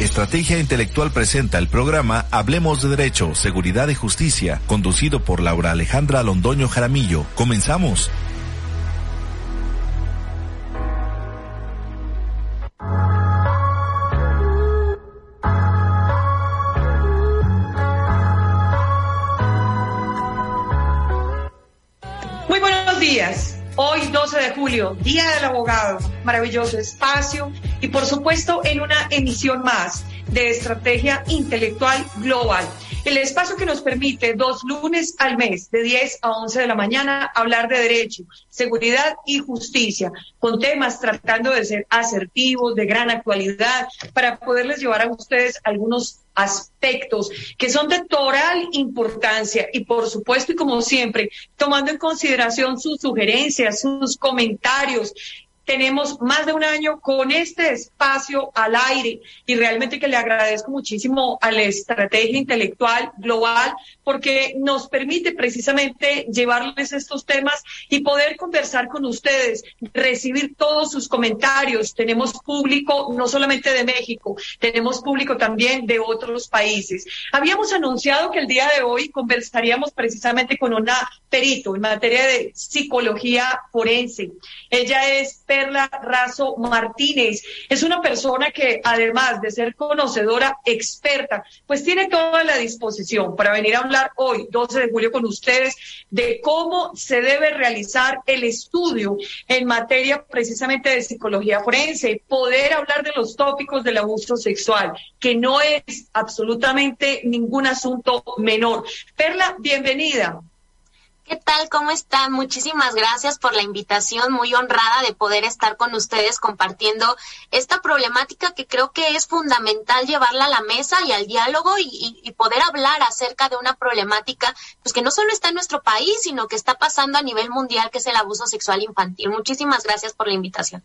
Estrategia Intelectual presenta el programa Hablemos de Derecho, Seguridad y Justicia, conducido por Laura Alejandra Londoño Jaramillo. Comenzamos. Muy buenos días. Hoy 12 de julio, Día del Abogado, maravilloso espacio y por supuesto en una emisión más de Estrategia Intelectual Global. El espacio que nos permite dos lunes al mes, de 10 a 11 de la mañana, hablar de derecho, seguridad y justicia, con temas tratando de ser asertivos, de gran actualidad, para poderles llevar a ustedes algunos aspectos que son de total importancia y por supuesto y como siempre tomando en consideración sus sugerencias, sus comentarios tenemos más de un año con este espacio al aire y realmente que le agradezco muchísimo a la estrategia intelectual global porque nos permite precisamente llevarles estos temas y poder conversar con ustedes, recibir todos sus comentarios. Tenemos público no solamente de México, tenemos público también de otros países. Habíamos anunciado que el día de hoy conversaríamos precisamente con una perito en materia de psicología forense. Ella es Perla Razo Martínez. Es una persona que además de ser conocedora, experta, pues tiene toda la disposición para venir a hablar hoy, 12 de julio, con ustedes de cómo se debe realizar el estudio en materia precisamente de psicología forense, poder hablar de los tópicos del abuso sexual, que no es absolutamente ningún asunto menor. Perla, bienvenida. ¿Qué tal? ¿Cómo están? Muchísimas gracias por la invitación, muy honrada de poder estar con ustedes compartiendo esta problemática que creo que es fundamental llevarla a la mesa y al diálogo y, y, poder hablar acerca de una problemática pues que no solo está en nuestro país, sino que está pasando a nivel mundial, que es el abuso sexual infantil. Muchísimas gracias por la invitación.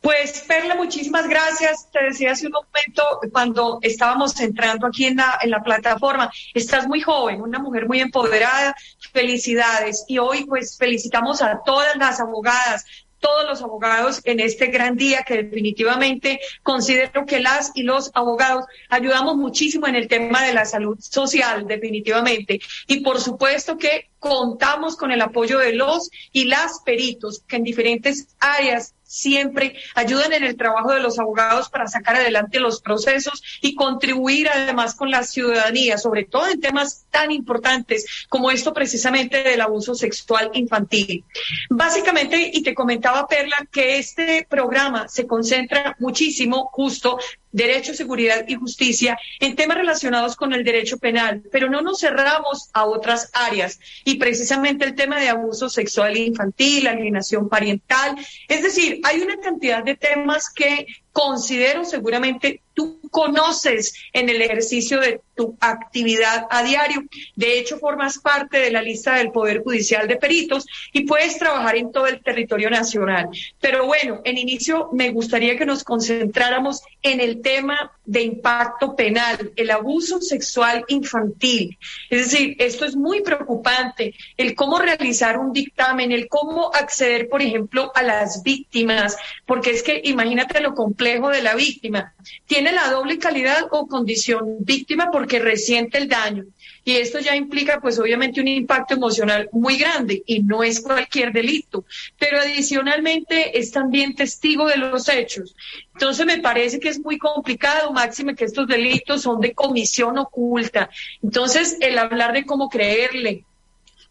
Pues Perla, muchísimas gracias. Te decía hace un momento cuando estábamos entrando aquí en la, plataforma, estás muy joven, una mujer muy empoderada, felicidades. Y hoy pues felicitamos a todas las abogadas, todos los abogados en este gran día que definitivamente considero que las y los abogados ayudamos muchísimo en el tema de la salud social, definitivamente. Y por supuesto que contamos con el apoyo de los y las peritos que en diferentes áreas siempre ayudan en el trabajo de los abogados para sacar adelante los procesos y contribuir además con la ciudadanía, sobre todo en temas tan importantes como esto precisamente del abuso sexual infantil. Básicamente, y te comentaba Perla, que este programa se concentra muchísimo justo derecho, seguridad y justicia en temas relacionados con el derecho penal, pero no nos cerramos a otras áreas. Y precisamente el tema de abuso sexual infantil, alienación parental, es decir, hay una cantidad de temas que considero seguramente tú conoces en el ejercicio de tu actividad a diario. De hecho, formas parte de la lista del Poder Judicial de Peritos y puedes trabajar en todo el territorio nacional. Pero bueno, en inicio me gustaría que nos concentráramos en el tema de impacto penal, el abuso sexual infantil. Es decir, esto es muy preocupante, el cómo realizar un dictamen, el cómo acceder, por ejemplo, a las víctimas, porque es que imagínate lo complejo de la víctima. Tiene la doble calidad o condición víctima porque resiente el daño. Y esto ya implica, pues obviamente, un impacto emocional muy grande y no es cualquier delito. Pero adicionalmente es también testigo de los hechos. Entonces me parece que es muy complicado, máxime que estos delitos son de comisión oculta. Entonces, el hablar de cómo creerle,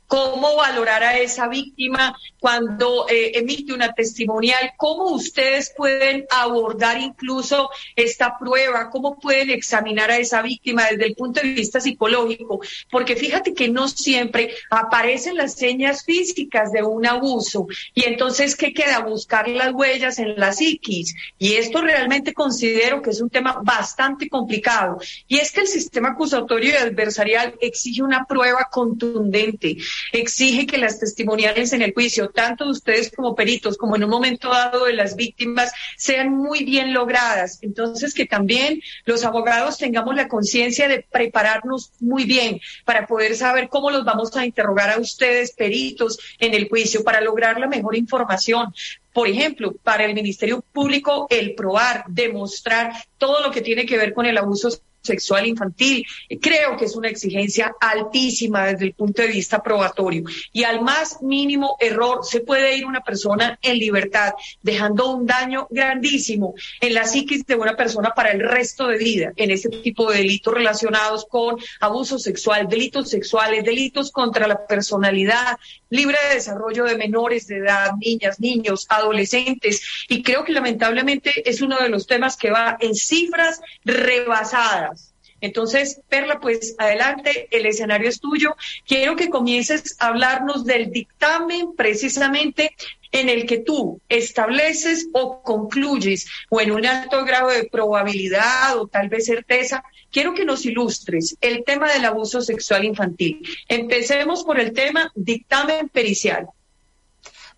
cómo valorar a esa víctima cuando eh, emite una testimonial, cómo ustedes pueden abordar incluso esta prueba, cómo pueden examinar a esa víctima desde el punto de vista psicológico, porque fíjate que no siempre aparecen las señas físicas de un abuso y entonces qué queda buscar las huellas en la psiquis y esto realmente considero que es un tema bastante complicado y es que el sistema acusatorio y adversarial exige una prueba contundente exige que las testimoniales en el juicio, tanto de ustedes como peritos, como en un momento dado de las víctimas, sean muy bien logradas. Entonces, que también los abogados tengamos la conciencia de prepararnos muy bien para poder saber cómo los vamos a interrogar a ustedes, peritos, en el juicio, para lograr la mejor información, por ejemplo, para el Ministerio Público el probar, demostrar todo lo que tiene que ver con el abuso sexual infantil. Creo que es una exigencia altísima desde el punto de vista probatorio. Y al más mínimo error se puede ir una persona en libertad, dejando un daño grandísimo en la psiquis de una persona para el resto de vida en este tipo de delitos relacionados con abuso sexual, delitos sexuales, delitos contra la personalidad, libre de desarrollo de menores de edad, niñas, niños, adolescentes. Y creo que lamentablemente es uno de los temas que va en cifras rebasadas. Entonces, Perla, pues adelante, el escenario es tuyo. Quiero que comiences a hablarnos del dictamen precisamente en el que tú estableces o concluyes, o en un alto grado de probabilidad o tal vez certeza, quiero que nos ilustres el tema del abuso sexual infantil. Empecemos por el tema dictamen pericial.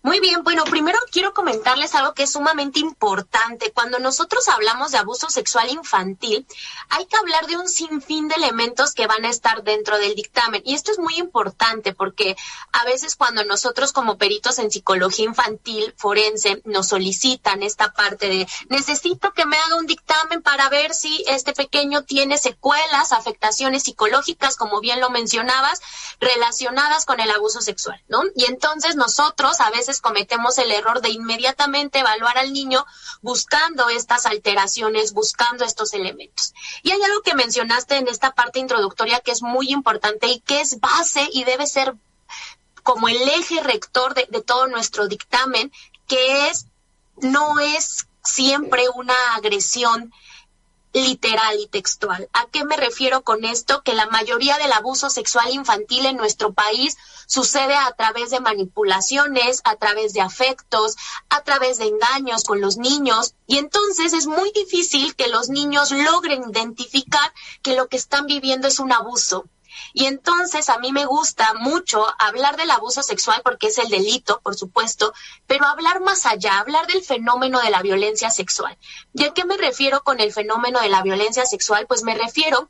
Muy bien, bueno, primero quiero comentarles algo que es sumamente importante. Cuando nosotros hablamos de abuso sexual infantil, hay que hablar de un sinfín de elementos que van a estar dentro del dictamen. Y esto es muy importante porque a veces cuando nosotros como peritos en psicología infantil forense nos solicitan esta parte de necesito que me haga un dictamen para ver si este pequeño tiene secuelas, afectaciones psicológicas, como bien lo mencionabas, relacionadas con el abuso sexual, ¿no? Y entonces nosotros a veces cometemos el error de inmediatamente evaluar al niño buscando estas alteraciones, buscando estos elementos. Y hay algo que mencionaste en esta parte introductoria que es muy importante y que es base y debe ser como el eje rector de, de todo nuestro dictamen, que es, no es siempre una agresión literal y textual. ¿A qué me refiero con esto? Que la mayoría del abuso sexual infantil en nuestro país sucede a través de manipulaciones, a través de afectos, a través de engaños con los niños y entonces es muy difícil que los niños logren identificar que lo que están viviendo es un abuso. Y entonces a mí me gusta mucho hablar del abuso sexual porque es el delito, por supuesto, pero hablar más allá, hablar del fenómeno de la violencia sexual. ¿Y a qué me refiero con el fenómeno de la violencia sexual? Pues me refiero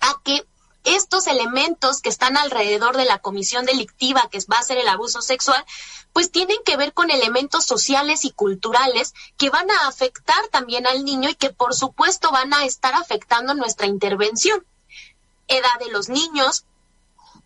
a que estos elementos que están alrededor de la comisión delictiva que va a ser el abuso sexual, pues tienen que ver con elementos sociales y culturales que van a afectar también al niño y que por supuesto van a estar afectando nuestra intervención edad de los niños,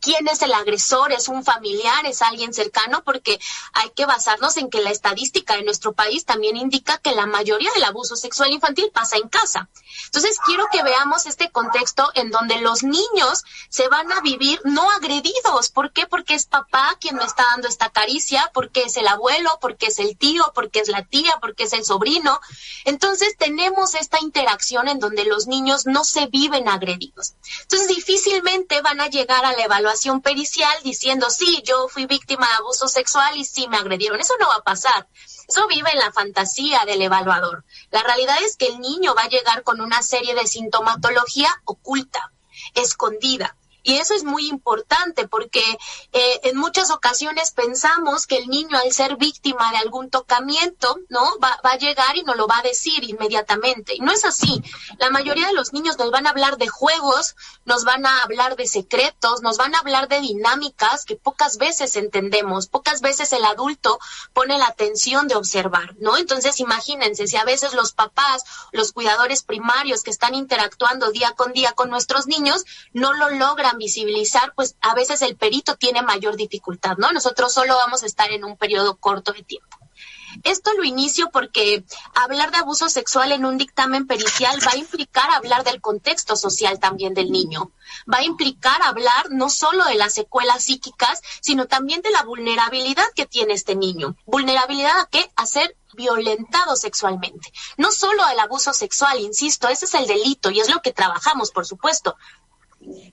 quién es el agresor, es un familiar, es alguien cercano, porque hay que basarnos en que la estadística de nuestro país también indica que la mayoría del abuso sexual infantil pasa en casa. Entonces, quiero que veamos este contexto en donde los niños se van a vivir no agredidos. ¿Por qué? Porque es papá quien me está dando esta caricia, porque es el abuelo, porque es el tío, porque es la tía, porque es el sobrino. Entonces, tenemos esta interacción en donde los niños no se viven agredidos. Entonces, difícilmente van a llegar a la evaluación pericial diciendo, sí, yo fui víctima de abuso sexual y sí me agredieron. Eso no va a pasar. Eso vive en la fantasía del evaluador. La realidad es que el niño va a llegar con una serie de sintomatología oculta, escondida. Y eso es muy importante porque eh, en muchas ocasiones pensamos que el niño al ser víctima de algún tocamiento, ¿no? Va, va, a llegar y nos lo va a decir inmediatamente. Y no es así. La mayoría de los niños nos van a hablar de juegos, nos van a hablar de secretos, nos van a hablar de dinámicas que pocas veces entendemos. Pocas veces el adulto pone la atención de observar, ¿no? Entonces imagínense si a veces los papás, los cuidadores primarios que están interactuando día con día con nuestros niños, no lo logran visibilizar, pues a veces el perito tiene mayor dificultad, ¿no? Nosotros solo vamos a estar en un periodo corto de tiempo. Esto lo inicio porque hablar de abuso sexual en un dictamen pericial va a implicar hablar del contexto social también del niño. Va a implicar hablar no solo de las secuelas psíquicas, sino también de la vulnerabilidad que tiene este niño. ¿Vulnerabilidad a qué? A ser violentado sexualmente. No solo el abuso sexual, insisto, ese es el delito y es lo que trabajamos, por supuesto,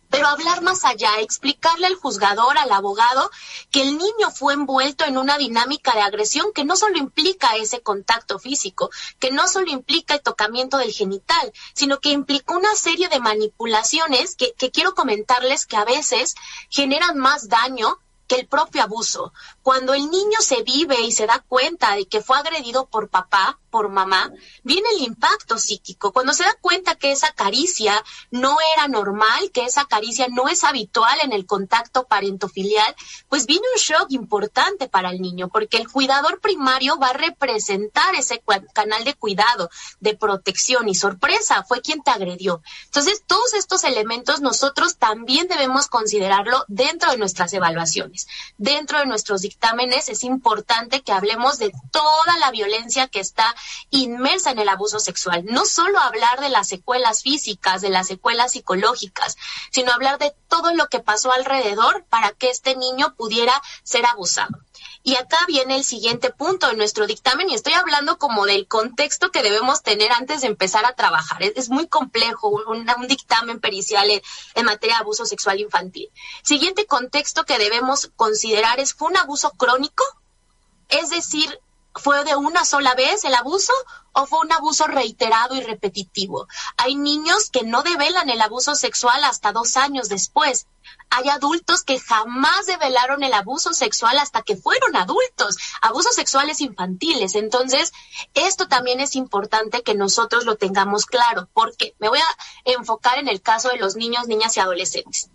pero hablar más allá, explicarle al juzgador, al abogado, que el niño fue envuelto en una dinámica de agresión que no solo implica ese contacto físico, que no solo implica el tocamiento del genital, sino que implica una serie de manipulaciones que, que quiero comentarles que a veces generan más daño que el propio abuso. Cuando el niño se vive y se da cuenta de que fue agredido por papá, por mamá, viene el impacto psíquico. Cuando se da cuenta que esa caricia no era normal, que esa caricia no es habitual en el contacto parentofilial, pues viene un shock importante para el niño, porque el cuidador primario va a representar ese canal de cuidado, de protección y sorpresa, fue quien te agredió. Entonces, todos estos elementos nosotros también debemos considerarlo dentro de nuestras evaluaciones. Dentro de nuestros dictámenes es importante que hablemos de toda la violencia que está inmersa en el abuso sexual. No solo hablar de las secuelas físicas, de las secuelas psicológicas, sino hablar de todo lo que pasó alrededor para que este niño pudiera ser abusado. Y acá viene el siguiente punto de nuestro dictamen y estoy hablando como del contexto que debemos tener antes de empezar a trabajar. Es, muy complejo un, dictamen pericial en, en, materia de abuso sexual infantil. Siguiente contexto que debemos considerar es, ¿fue un abuso crónico? Es decir, ¿Fue de una sola vez el abuso o fue un abuso reiterado y repetitivo? Hay niños que no develan el abuso sexual hasta dos años después. Hay adultos que jamás develaron el abuso sexual hasta que fueron adultos, abusos sexuales infantiles. Entonces, esto también es importante que nosotros lo tengamos claro, porque me voy a enfocar en el caso de los niños, niñas y adolescentes.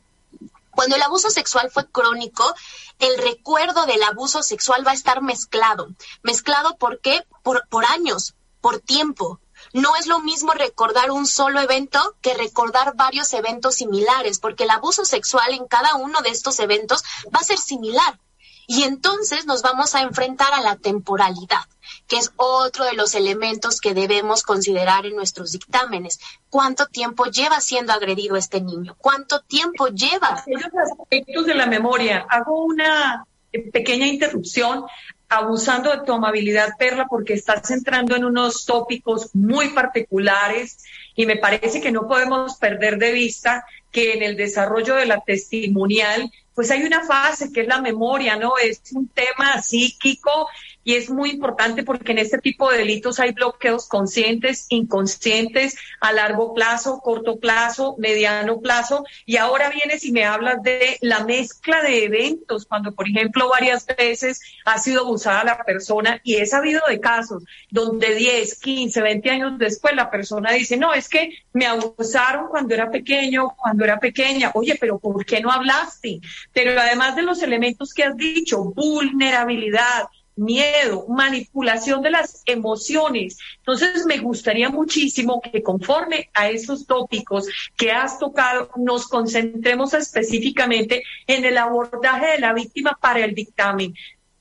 Cuando el abuso sexual fue crónico, el recuerdo del abuso sexual va a estar mezclado. Mezclado ¿por qué? Por, por años, por tiempo. No es lo mismo recordar un solo evento que recordar varios eventos similares, porque el abuso sexual en cada uno de estos eventos va a ser similar. Y entonces nos vamos a enfrentar a la temporalidad, que es otro de los elementos que debemos considerar en nuestros dictámenes. ¿Cuánto tiempo lleva siendo agredido este niño? ¿Cuánto tiempo lleva? Aquellos aspectos de la memoria. Hago una pequeña interrupción abusando de tu amabilidad, Perla, porque estás entrando en unos tópicos muy particulares y me parece que no podemos perder de vista que en el desarrollo de la testimonial pues hay una fase que es la memoria, ¿no? Es un tema psíquico y es muy importante porque en este tipo de delitos hay bloqueos conscientes, inconscientes, a largo plazo, corto plazo, mediano plazo. Y ahora vienes y me hablas de la mezcla de eventos, cuando por ejemplo varias veces ha sido abusada la persona y he sabido de casos donde 10, 15, 20 años después la persona dice, no, es que me abusaron cuando era pequeño, cuando era pequeña. Oye, pero ¿por qué no hablaste? Pero además de los elementos que has dicho, vulnerabilidad, miedo, manipulación de las emociones. Entonces, me gustaría muchísimo que conforme a esos tópicos que has tocado, nos concentremos específicamente en el abordaje de la víctima para el dictamen.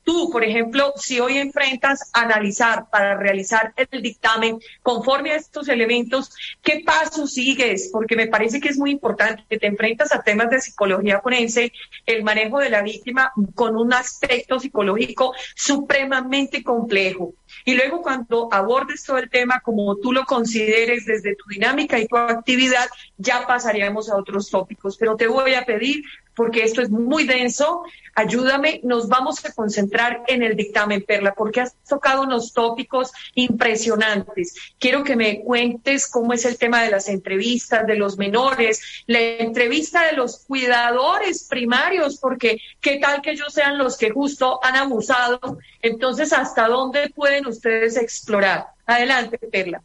Tú, por ejemplo, si hoy enfrentas a analizar para realizar el dictamen conforme a estos elementos, ¿qué paso sigues? Porque me parece que es muy importante que te enfrentas a temas de psicología forense, el manejo de la víctima con un aspecto psicológico supremamente complejo. Y luego cuando abordes todo el tema como tú lo consideres desde tu dinámica y tu actividad, ya pasaríamos a otros tópicos. Pero te voy a pedir porque esto es muy denso. Ayúdame, nos vamos a concentrar en el dictamen, Perla, porque has tocado unos tópicos impresionantes. Quiero que me cuentes cómo es el tema de las entrevistas de los menores, la entrevista de los cuidadores primarios, porque qué tal que ellos sean los que justo han abusado. Entonces, ¿hasta dónde pueden ustedes explorar? Adelante, Perla.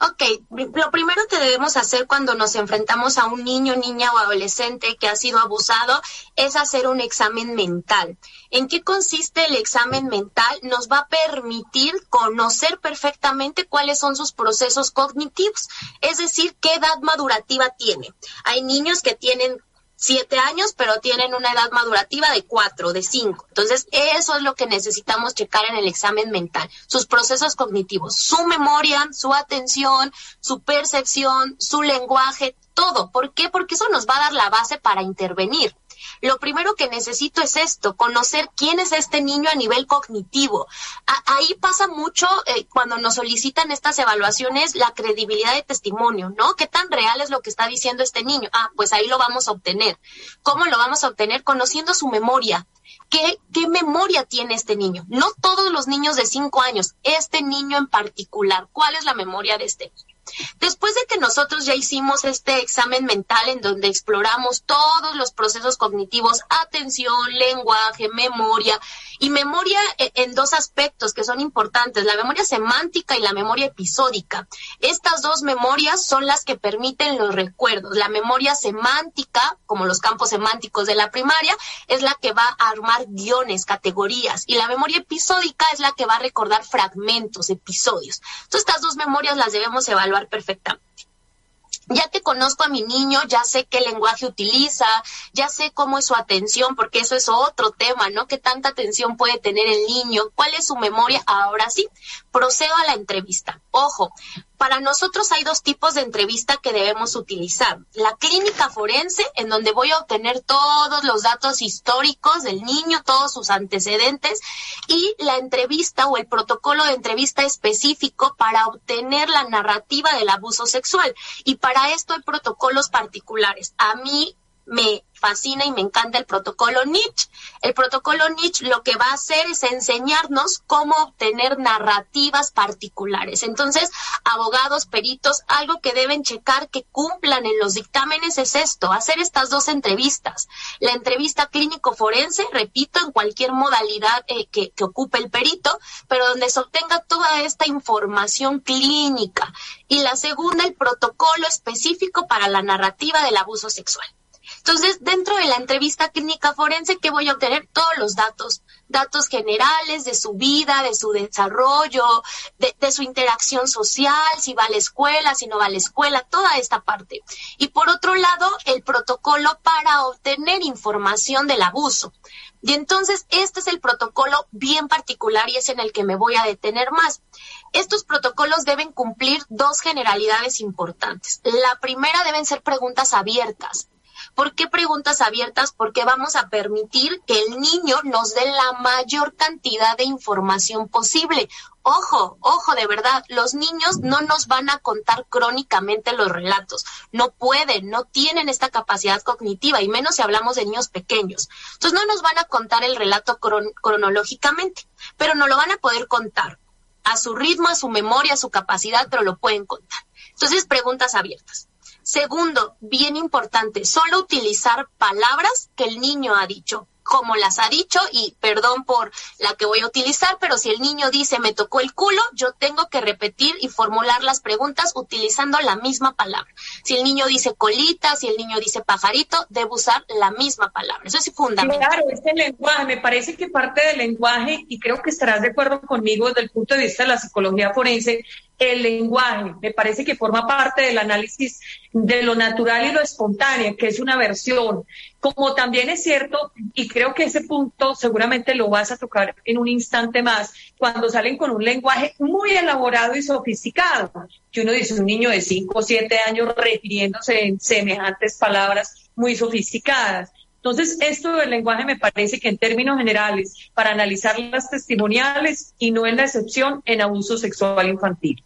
Ok, lo primero que debemos hacer cuando nos enfrentamos a un niño, niña o adolescente que ha sido abusado es hacer un examen mental. ¿En qué consiste el examen mental? Nos va a permitir conocer perfectamente cuáles son sus procesos cognitivos, es decir, qué edad madurativa tiene. Hay niños que tienen siete años, pero tienen una edad madurativa de cuatro, de cinco. Entonces, eso es lo que necesitamos checar en el examen mental, sus procesos cognitivos, su memoria, su atención, su percepción, su lenguaje, todo. ¿Por qué? Porque eso nos va a dar la base para intervenir lo primero que necesito es esto, conocer quién es este niño a nivel cognitivo. ahí pasa mucho eh, cuando nos solicitan estas evaluaciones la credibilidad de testimonio, ¿no? ¿Qué tan real es lo que está diciendo este niño? Ah, pues ahí lo vamos a obtener. ¿Cómo lo vamos a obtener? Conociendo su memoria. ¿Qué, ¿Qué memoria tiene este niño? No todos los niños de cinco años, este niño en particular. ¿Cuál es la memoria de este niño? Después de que nosotros ya hicimos este examen mental en donde exploramos todos los procesos cognitivos, atención, lenguaje, memoria, y memoria e, en dos aspectos que son importantes, la memoria semántica y la memoria episódica. Estas dos memorias son las que permiten los recuerdos. La memoria semántica, como los campos semánticos de la primaria, es la que va a armar guiones, categorías, y la memoria episódica es la que va a recordar fragmentos, episodios. Entonces, estas dos memorias las debemos evaluar perfectamente ya que conozco a mi niño, ya sé qué lenguaje utiliza, ya sé cómo es su atención, porque eso es otro tema, ¿no? ¿Qué tanta atención puede tener el niño? ¿Cuál es su memoria? Ahora sí, procedo a la entrevista. Ojo, para nosotros hay dos tipos de entrevista que debemos utilizar. La clínica forense, en donde voy a obtener todos los datos históricos del niño, todos sus antecedentes, y la entrevista o el protocolo de entrevista específico para obtener la narrativa del abuso sexual. Y para esto hay protocolos particulares. A mí me fascina y me encanta el protocolo Nietzsche. El protocolo Nietzsche lo que va a hacer es enseñarnos cómo obtener narrativas particulares. Entonces, abogados, peritos, algo que deben checar que cumplan en los dictámenes es esto, hacer estas dos entrevistas. La entrevista clínico forense, repito, en cualquier modalidad eh, que, que ocupe el perito, pero donde se obtenga toda esta información clínica. Y la segunda, el protocolo específico para la narrativa del abuso sexual. Entonces, dentro de la entrevista clínica forense, ¿qué voy a obtener? Todos los datos, datos generales de su vida, de su desarrollo, de, su interacción social, si va a la escuela, si no va a la escuela, toda esta parte. Y por otro lado, el protocolo para obtener información del abuso. Y entonces, este es el protocolo bien particular y es en el que me voy a detener más. Estos protocolos deben cumplir dos generalidades importantes. La primera deben ser preguntas abiertas ¿Por qué preguntas abiertas? Porque vamos a permitir que el niño nos dé la mayor cantidad de información posible. Ojo, ojo, de verdad, los niños no nos van a contar crónicamente los relatos. No pueden, no tienen esta capacidad cognitiva, y menos si hablamos de niños pequeños. Entonces no nos van a contar el relato cronológicamente, pero no lo van a poder contar a su ritmo, a su memoria, a su capacidad, pero lo pueden contar. Entonces, preguntas abiertas. Segundo, bien importante, solo utilizar palabras que el niño ha dicho como las ha dicho y perdón por la que voy a utilizar, pero si el niño dice me tocó el culo, yo tengo que repetir y formular las preguntas utilizando la misma palabra. Si el niño dice colita, si el niño dice pajarito, debo usar la misma palabra. Eso es fundamental. Claro, este lenguaje, me parece que parte del lenguaje, y creo que estarás de acuerdo conmigo desde el punto de vista de la psicología forense, el lenguaje, me parece que forma parte del análisis de lo natural y lo espontáneo, que es una versión. Como también es cierto, y creo que ese punto seguramente lo vas a tocar en un instante más, cuando salen con un lenguaje muy elaborado y sofisticado, que uno dice un niño de 5 o 7 años refiriéndose en semejantes palabras muy sofisticadas. Entonces, esto del lenguaje me parece que en términos generales, para analizar las testimoniales y no en la excepción en abuso sexual infantil.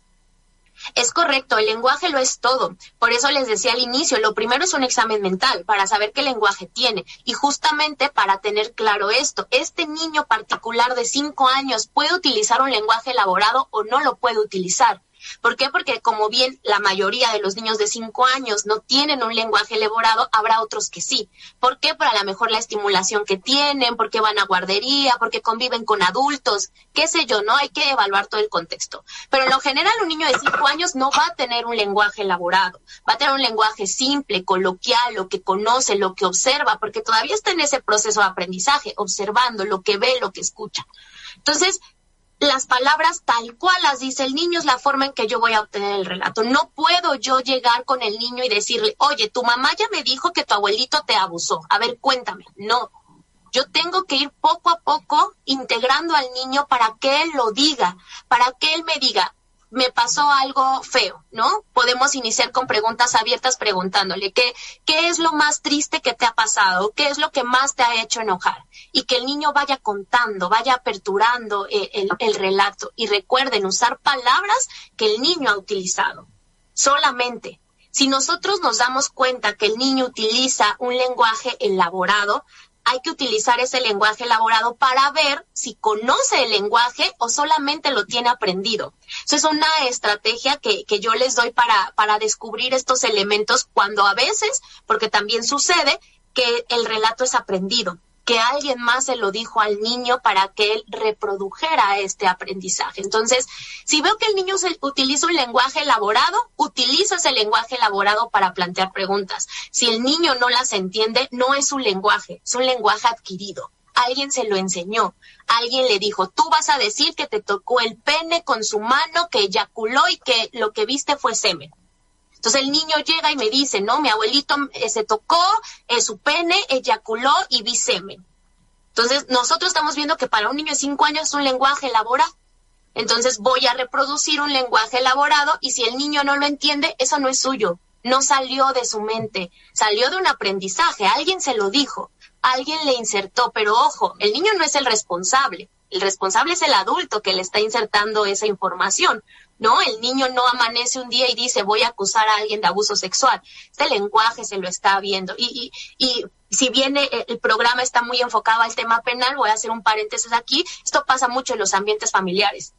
Es correcto, el lenguaje lo es todo. Por eso les decía al inicio, lo primero es un examen mental para saber qué lenguaje tiene. Y justamente para tener claro esto, este niño particular de cinco años puede utilizar un lenguaje elaborado o no lo puede utilizar. ¿Por qué? Porque como bien la mayoría de los niños de 5 años no tienen un lenguaje elaborado, habrá otros que sí. ¿Por qué? Para la mejor la estimulación que tienen, porque van a guardería, porque conviven con adultos, qué sé yo, ¿no? Hay que evaluar todo el contexto. Pero en lo general un niño de 5 años no va a tener un lenguaje elaborado, va a tener un lenguaje simple, coloquial, lo que conoce, lo que observa, porque todavía está en ese proceso de aprendizaje, observando lo que ve, lo que escucha. Entonces, las palabras tal cual las dice el niño es la forma en que yo voy a obtener el relato. No puedo yo llegar con el niño y decirle, oye, tu mamá ya me dijo que tu abuelito te abusó. A ver, cuéntame. No. Yo tengo que ir poco a poco integrando al niño para que él lo diga, para que él me diga, me pasó algo feo, ¿no? Podemos iniciar con preguntas abiertas preguntándole qué, qué es lo más triste que te ha pasado, qué es lo que más te ha hecho enojar y que el niño vaya contando, vaya aperturando eh, el, el relato y recuerden usar palabras que el niño ha utilizado, solamente. Si nosotros nos damos cuenta que el niño utiliza un lenguaje elaborado, hay que utilizar ese lenguaje elaborado para ver si conoce el lenguaje o solamente lo tiene aprendido. Eso es una estrategia que, que yo les doy para, para descubrir estos elementos cuando a veces, porque también sucede, que el relato es aprendido que alguien más se lo dijo al niño para que él reprodujera este aprendizaje. Entonces, si veo que el niño utiliza un lenguaje elaborado, utilizo ese lenguaje elaborado para plantear preguntas. Si el niño no las entiende, no es un lenguaje, es un lenguaje adquirido. Alguien se lo enseñó, alguien le dijo, tú vas a decir que te tocó el pene con su mano, que eyaculó y que lo que viste fue semen. Entonces el niño llega y me dice, no, mi abuelito eh, se tocó eh, su pene, eyaculó y vi. Entonces nosotros estamos viendo que para un niño de cinco años es un lenguaje elaborado. Entonces voy a reproducir un lenguaje elaborado y si el niño no lo entiende, eso no es suyo, no salió de su mente, salió de un aprendizaje, alguien se lo dijo, alguien le insertó, pero ojo, el niño no es el responsable, el responsable es el adulto que le está insertando esa información. ¿No? El niño no amanece un día y dice voy a acusar a alguien de abuso sexual. Este lenguaje se lo está viendo. Y, y, y si bien el programa está muy enfocado al tema penal, voy a hacer un paréntesis aquí, esto pasa mucho en los ambientes familiares.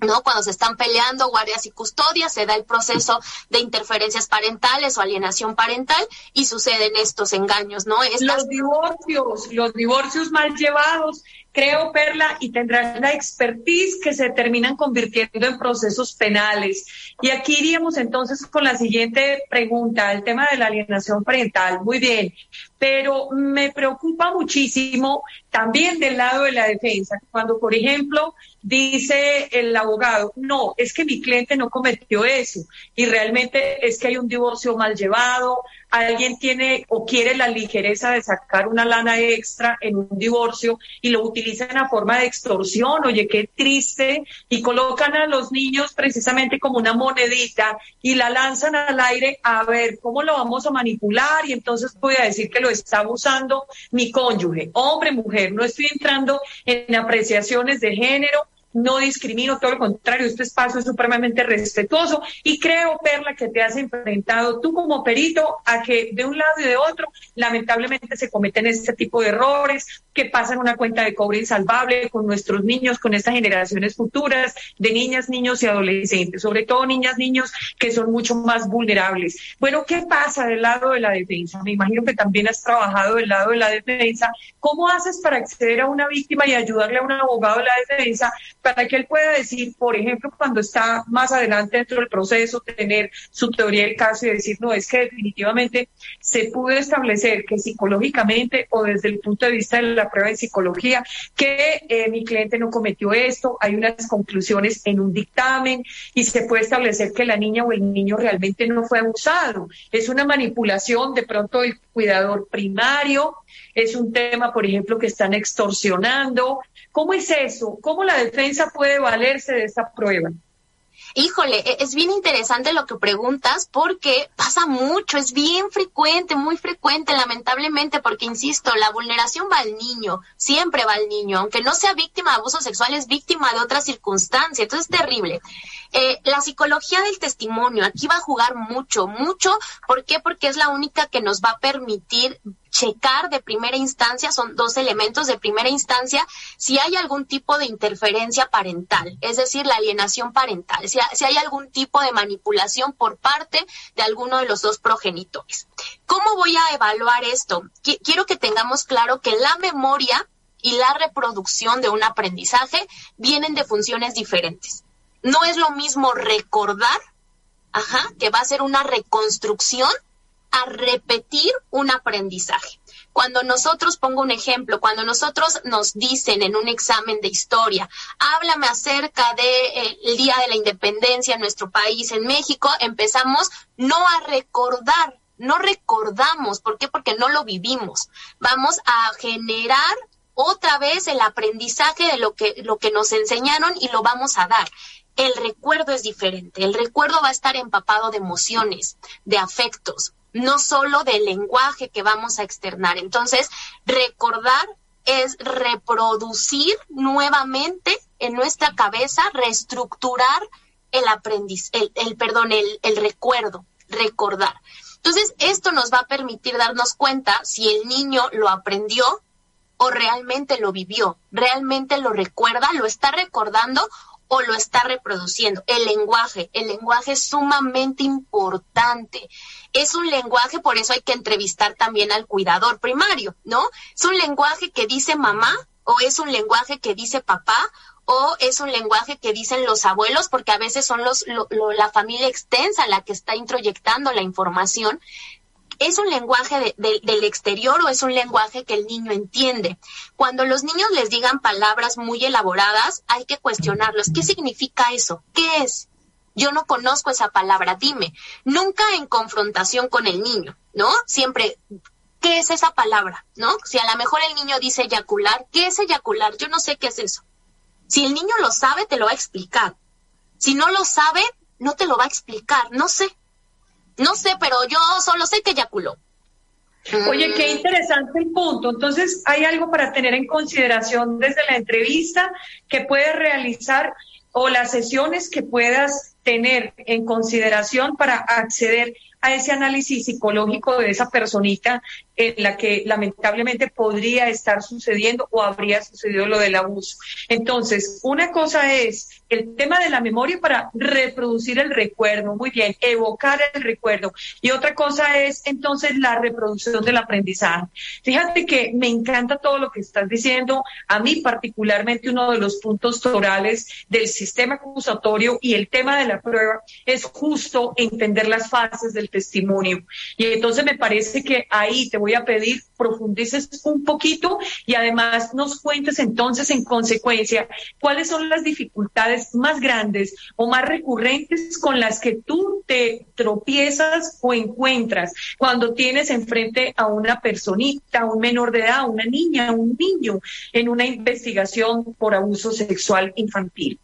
¿no? Cuando se están peleando guardias y custodias, se da el proceso de interferencias parentales o alienación parental y suceden estos engaños, ¿no? Los divorcios, los divorcios mal llevados, creo, Perla, y tendrán la expertise que se terminan convirtiendo en procesos penales. Y aquí iríamos entonces con la siguiente pregunta, el tema de la alienación parental. Muy bien, pero me preocupa muchísimo también del lado de la defensa, cuando, por ejemplo, dice el abogado, no, es que mi cliente no cometió eso y realmente es que hay un divorcio mal llevado, alguien tiene o quiere la ligereza de sacar una lana extra en un divorcio y lo utiliza en la forma de extorsión, oye, qué triste, y colocan a los niños precisamente como una monedita y la lanzan al aire a ver cómo lo vamos a manipular y entonces voy a decir que lo está abusando mi cónyuge, hombre, mujer, no estoy entrando en apreciaciones de género, no discrimino, todo lo contrario, este espacio es supremamente respetuoso y creo, Perla, que te has enfrentado tú como perito a que de un lado y de otro, lamentablemente se cometen este tipo de errores, que pasan una cuenta de cobre insalvable con nuestros niños, con estas generaciones futuras de niñas, niños y adolescentes, sobre todo niñas, niños que son mucho más vulnerables. Bueno, ¿qué pasa del lado de la defensa? Me imagino que también has trabajado del lado de la defensa. ¿Cómo haces para acceder a una víctima y ayudarle a un abogado de la defensa para que él pueda decir, por ejemplo, cuando está más adelante dentro del proceso, tener su teoría del caso y decir, no, es que definitivamente se pudo establecer que psicológicamente o desde el punto de vista de la prueba de psicología, que eh, mi cliente no cometió esto, hay unas conclusiones en un dictamen y se puede establecer que la niña o el niño realmente no fue abusado. Es una manipulación de pronto del cuidador primario, es un tema, por ejemplo, que están extorsionando, ¿Cómo es eso? ¿Cómo la defensa puede valerse de esa prueba? Híjole, e-, es bien interesante lo que preguntas porque pasa mucho, es bien frecuente, muy frecuente, lamentablemente, porque insisto, la vulneración va al niño, siempre va al niño, aunque no sea víctima de abuso sexual, es víctima de otra circunstancia, entonces es terrible. Eh, la psicología del testimonio aquí va a jugar mucho, mucho. ¿Por qué? Porque es la única que nos va a permitir checar de primera instancia, son dos elementos de primera instancia, si hay algún tipo de interferencia parental, es decir, la alienación parental, si, si hay algún tipo de manipulación por parte de alguno de los dos progenitores. ¿Cómo voy a evaluar esto? Quiero que tengamos claro que la memoria y la reproducción de un aprendizaje vienen de funciones diferentes no es lo mismo recordar, ajá, que va a ser una reconstrucción a repetir un aprendizaje. Cuando nosotros, pongo un ejemplo, cuando nosotros nos dicen en un examen de historia, háblame acerca del de, Día de la Independencia en nuestro país, en México, empezamos no a recordar, no recordamos. ¿Por qué? Porque no lo vivimos. Vamos a generar otra vez el aprendizaje de lo que, lo que nos enseñaron y lo vamos a dar el recuerdo es diferente. El recuerdo va a estar empapado de emociones, de afectos, no solo del lenguaje que vamos a externar. Entonces, recordar es reproducir nuevamente en nuestra cabeza, reestructurar el aprendiz, el, perdón, el, el recuerdo, recordar. Entonces, esto nos va a permitir darnos cuenta si el niño lo aprendió o realmente lo vivió, realmente lo recuerda, lo está recordando o lo está reproduciendo. El lenguaje, el lenguaje es sumamente importante. Es un lenguaje, por eso hay que entrevistar también al cuidador primario, ¿no? Es un lenguaje que dice mamá o es un lenguaje que dice papá o es un lenguaje que dicen los abuelos, porque a veces son los, la familia extensa la que está introyectando la información. ¿Es un lenguaje del exterior o es un lenguaje que el niño entiende? Cuando los niños les digan palabras muy elaboradas, hay que cuestionarlos. ¿Qué significa eso? ¿Qué es? Yo no conozco esa palabra, dime. Nunca en confrontación con el niño, ¿no? Siempre, ¿qué es esa palabra? ¿No? Si a lo mejor el niño dice eyacular, ¿qué es eyacular? Yo no sé qué es eso. Si el niño lo sabe, te lo va a explicar. Si no lo sabe, no te lo va a explicar. No sé. No sé, pero yo solo sé que eyaculó. Oye, qué interesante el punto. Entonces, hay algo para tener en consideración desde la entrevista que puedes realizar o las sesiones que puedas tener en consideración para acceder a ese análisis psicológico de esa personita en la que lamentablemente podría estar sucediendo o habría sucedido lo del abuso. Entonces, una cosa es el tema de la memoria para reproducir el recuerdo, muy bien, evocar el recuerdo. Y otra cosa es entonces la reproducción del aprendizaje. Fíjate que me encanta todo lo que estás diciendo. A mí particularmente uno de los puntos torales del sistema acusatorio y el tema de la prueba es justo entender las fases del testimonio. Y entonces me parece que ahí te voy a pedir profundices un poquito y además nos cuentes entonces en consecuencia cuáles son las dificultades más grandes o más recurrentes con las que tú te tropiezas o encuentras cuando tienes enfrente a una personita, un menor de edad, una niña, un niño en una investigación por abuso sexual infantil.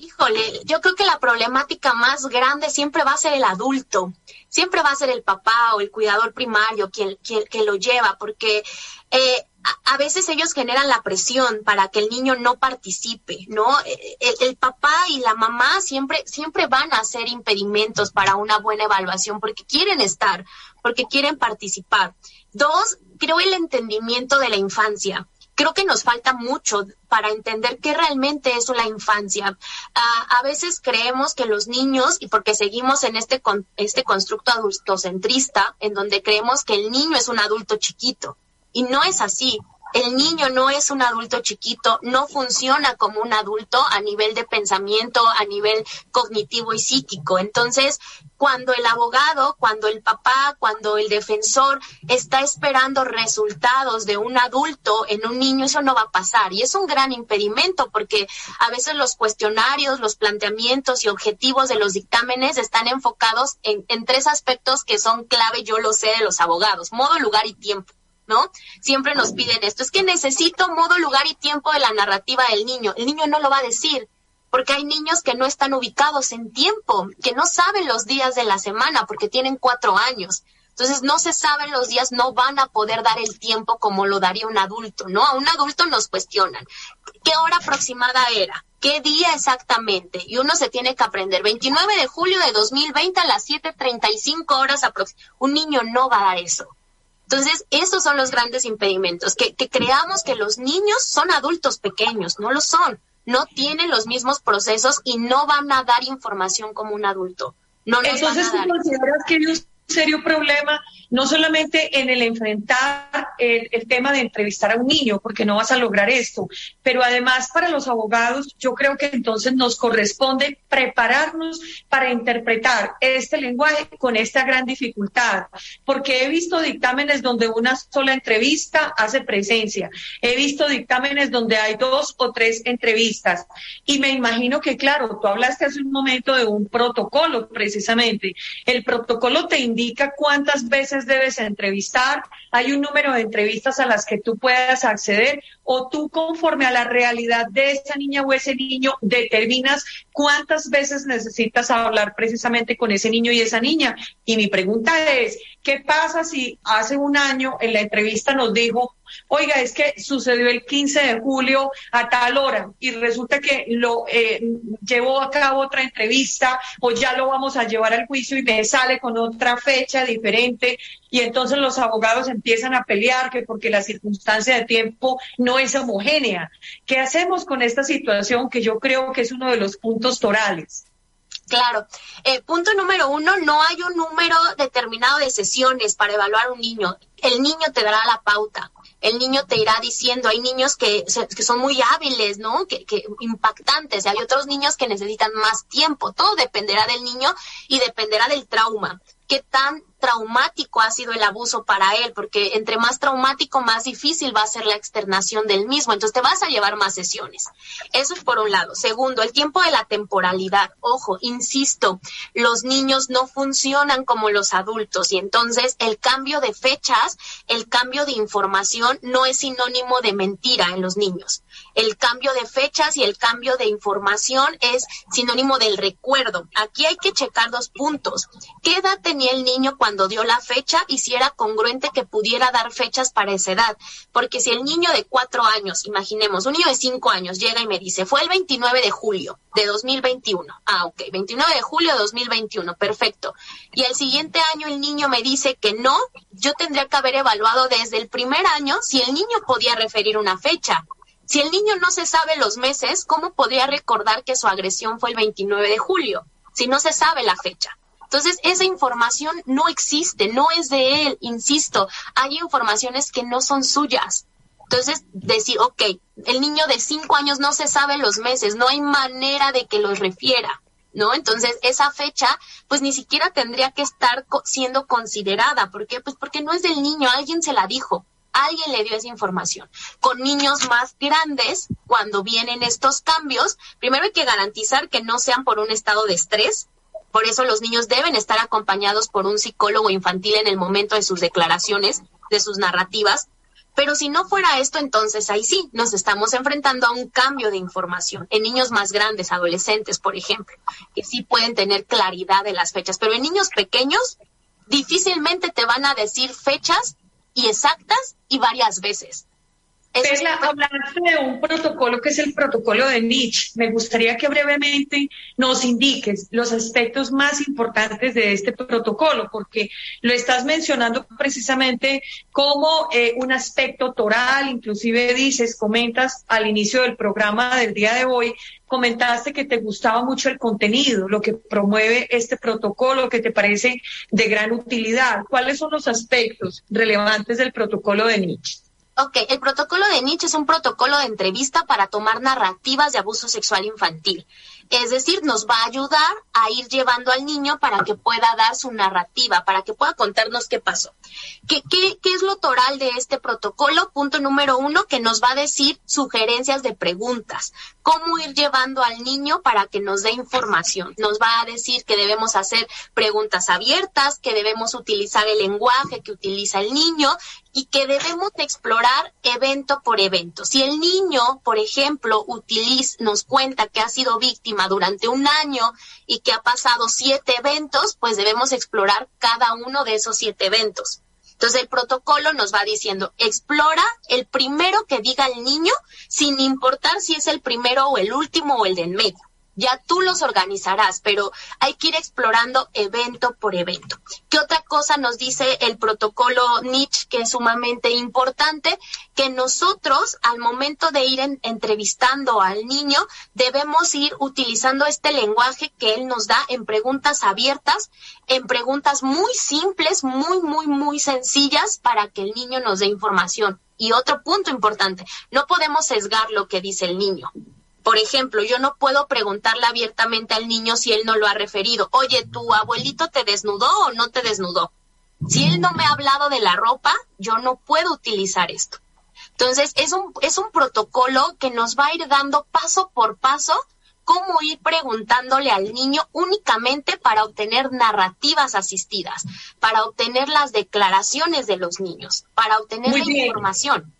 Híjole, yo creo que la problemática más grande siempre va a ser el adulto, siempre va a ser el papá o el cuidador primario quien, quien, lo lleva, porque eh, a, veces ellos generan la presión para que el niño no participe, ¿no? El, el, papá y la mamá siempre, siempre van a ser impedimentos para una buena evaluación porque quieren estar, porque quieren participar. Dos, creo el entendimiento de la infancia creo que nos falta mucho para entender qué realmente es la infancia. a veces creemos que los niños, y porque seguimos en este, este constructo adultocentrista, en donde creemos que el niño es un adulto chiquito, y no es así el niño no es un adulto chiquito, no funciona como un adulto a nivel de pensamiento, a nivel cognitivo y psíquico. Entonces, cuando el abogado, cuando el papá, cuando el defensor está esperando resultados de un adulto en un niño, eso no va a pasar. Y es un gran impedimento porque a veces los cuestionarios, los planteamientos y objetivos de los dictámenes están enfocados en, en tres aspectos que son clave, yo lo sé, de los abogados, modo, lugar y tiempo. ¿No? Siempre nos piden esto. Es que necesito modo, lugar y tiempo de la narrativa del niño. El niño no lo va a decir, porque hay niños que no están ubicados en tiempo, que no saben los días de la semana porque tienen cuatro años. Entonces no se saben los días, no van a poder dar el tiempo como lo daría un adulto, ¿no? A un adulto nos cuestionan. ¿Qué hora aproximada era? ¿Qué día exactamente? Y uno se tiene que aprender. 29 de julio de 2020 a las 7.35 horas aproximadamente. Un niño no va a dar eso. Entonces, esos son los grandes impedimentos, que, creamos que los niños son adultos pequeños, no lo son, no tienen los mismos procesos y no van a dar información como un adulto. No Entonces, ¿tú consideras que un serio problema no solamente en el enfrentar el, tema de entrevistar a un niño, porque no vas a lograr esto, pero además para los abogados yo creo que entonces nos corresponde prepararnos para interpretar este lenguaje con esta gran dificultad, porque he visto dictámenes donde una sola entrevista hace presencia, he visto dictámenes donde hay dos o tres entrevistas. Y me imagino que, claro, tú hablaste hace un momento de un protocolo precisamente, el protocolo te indica cuántas veces debes entrevistar, hay un número de entrevistas a las que tú puedas acceder o tú conforme a la realidad de esa niña o ese niño determinas cuántas veces necesitas hablar precisamente con ese niño y esa niña. Y mi pregunta es, ¿qué pasa si hace un año en la entrevista nos dijo, Oiga, es que sucedió el 15 de julio a tal hora y resulta que lo eh, llevó a cabo otra entrevista o ya lo vamos a llevar al juicio y me sale con otra fecha diferente y entonces los abogados empiezan a pelear que porque la circunstancia de tiempo no es homogénea. ¿Qué hacemos con esta situación que yo creo que es uno de los puntos torales? Claro. Eh, punto número uno, no hay un número determinado de sesiones para evaluar un niño. El niño te dará la pauta. El niño te irá diciendo, hay niños que, que son muy hábiles, ¿no? Que, que impactantes. Hay otros niños que necesitan más tiempo. Todo dependerá del niño y dependerá del trauma. ¿Qué tan traumático ha sido el abuso para él, porque entre más traumático, más difícil va a ser la externación del mismo. Entonces te vas a llevar más sesiones. Eso es por un lado. Segundo, el tiempo de la temporalidad. Ojo, insisto, los niños no funcionan como los adultos y entonces el cambio de fechas, el cambio de información no es sinónimo de mentira en los niños. El cambio de fechas y el cambio de información es sinónimo del recuerdo. Aquí hay que checar dos puntos. ¿Qué edad tenía el niño cuando cuando dio la fecha y si era congruente que pudiera dar fechas para esa edad. Porque si el niño de cuatro años, imaginemos, un niño de cinco años llega y me dice, fue el 29 de julio de 2021. Ah, ok, 29 de julio de 2021, perfecto. Y el siguiente año el niño me dice que no, yo tendría que haber evaluado desde el primer año si el niño podía referir una fecha. Si el niño no se sabe los meses, ¿cómo podría recordar que su agresión fue el 29 de julio? Si no se sabe la fecha. Entonces, esa información no existe, no es de él, insisto, hay informaciones que no son suyas. Entonces, decir, ok, el niño de cinco años no se sabe los meses, no hay manera de que los refiera, ¿no? Entonces, esa fecha, pues ni siquiera tendría que estar siendo considerada. ¿Por qué? Pues porque no es del niño, alguien se la dijo, alguien le dio esa información. Con niños más grandes, cuando vienen estos cambios, primero hay que garantizar que no sean por un estado de estrés, por eso los niños deben estar acompañados por un psicólogo infantil en el momento de sus declaraciones, de sus narrativas. Pero si no fuera esto, entonces ahí sí, nos estamos enfrentando a un cambio de información. En niños más grandes, adolescentes, por ejemplo, que sí pueden tener claridad de las fechas. Pero en niños pequeños, difícilmente te van a decir fechas y exactas y varias veces. Perla, hablaste de un protocolo que es el protocolo de Nietzsche. Me gustaría que brevemente nos indiques los aspectos más importantes de este protocolo, porque lo estás mencionando precisamente como eh, un aspecto toral, inclusive dices, comentas al inicio del programa del día de hoy, comentaste que te gustaba mucho el contenido, lo que promueve este protocolo, que te parece de gran utilidad. ¿Cuáles son los aspectos relevantes del protocolo de Nietzsche? Ok, el protocolo de Nietzsche es un protocolo de entrevista para tomar narrativas de abuso sexual infantil. Es decir, nos va a ayudar a ir llevando al niño para que pueda dar su narrativa, para que pueda contarnos qué pasó. ¿Qué, qué, qué es lo toral de este protocolo? Punto número uno, que nos va a decir sugerencias de preguntas. Cómo ir llevando al niño para que nos dé información. Nos va a decir que debemos hacer preguntas abiertas, que debemos utilizar el lenguaje que utiliza el niño y que debemos explorar evento por evento. Si el niño, por ejemplo, nos cuenta que ha sido víctima durante un año y que ha pasado siete eventos, pues debemos explorar cada uno de esos siete eventos. Entonces el protocolo nos va diciendo, explora el primero que diga el niño, sin importar si es el primero o el último o el de en medio ya tú los organizarás, pero hay que ir explorando evento por evento. ¿Qué otra cosa nos dice el protocolo Nietzsche que es sumamente importante? Que nosotros al momento de ir entrevistando al niño debemos ir utilizando este lenguaje que él nos da en preguntas abiertas, en preguntas muy simples, muy, muy, muy sencillas para que el niño nos dé información. Y otro punto importante, no podemos sesgar lo que dice el niño. Por ejemplo, yo no puedo preguntarle abiertamente al niño si él no lo ha referido. Oye, ¿tu abuelito te desnudó o no te desnudó? Si él no me ha hablado de la ropa, yo no puedo utilizar esto. Entonces, es un, es un protocolo que nos va a ir dando paso por paso cómo ir preguntándole al niño únicamente para obtener narrativas asistidas, para obtener las declaraciones de los niños, para obtener la información.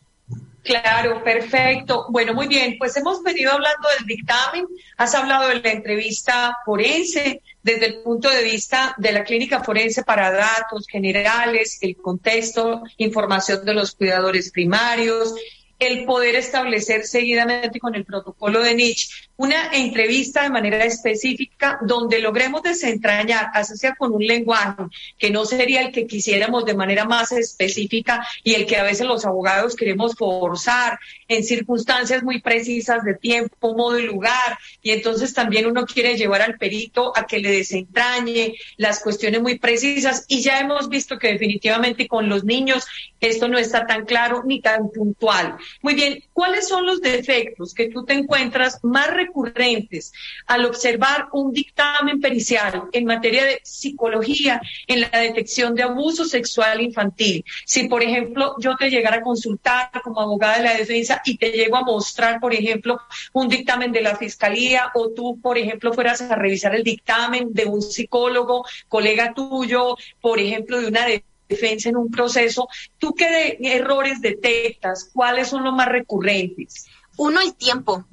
Claro, perfecto. Bueno, muy bien, pues hemos venido hablando del dictamen, has hablado de la entrevista forense, desde el punto de vista de la clínica forense para datos generales, el contexto, información de los cuidadores primarios, el poder establecer seguidamente con el protocolo de Nietzsche una entrevista de manera específica donde logremos desentrañar, sea con un lenguaje que no sería el que quisiéramos de manera más específica y el que a veces los abogados queremos forzar en circunstancias muy precisas de tiempo, modo y lugar. Y entonces también uno quiere llevar al perito a que le desentrañe las cuestiones muy precisas. Y ya hemos visto que definitivamente con los niños esto no está tan claro ni tan puntual. Muy bien, ¿cuáles son los defectos que tú te encuentras más recurrentes al observar un dictamen pericial en materia de psicología en la detección de abuso sexual infantil. Si, por ejemplo, yo te llegara a consultar como abogada de la defensa y te llego a mostrar, por ejemplo, un dictamen de la fiscalía o tú, por ejemplo, fueras a revisar el dictamen de un psicólogo, colega tuyo, por ejemplo, de una defensa en un proceso, ¿tú qué errores detectas? ¿Cuáles son los más recurrentes? Uno, el tiempo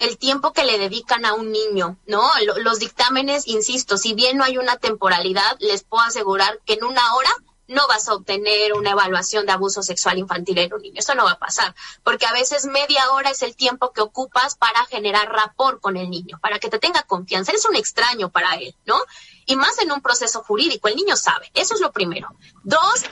el tiempo que le dedican a un niño, ¿no? Los dictámenes, insisto, si bien no hay una temporalidad, les puedo asegurar que en una hora no vas a obtener una evaluación de abuso sexual infantil en un niño. Eso no va a pasar, porque a veces media hora es el tiempo que ocupas para generar rapport con el niño, para que te tenga confianza. Eres un extraño para él, ¿no? Y más en un proceso jurídico, el niño sabe. Eso es lo primero. Dos,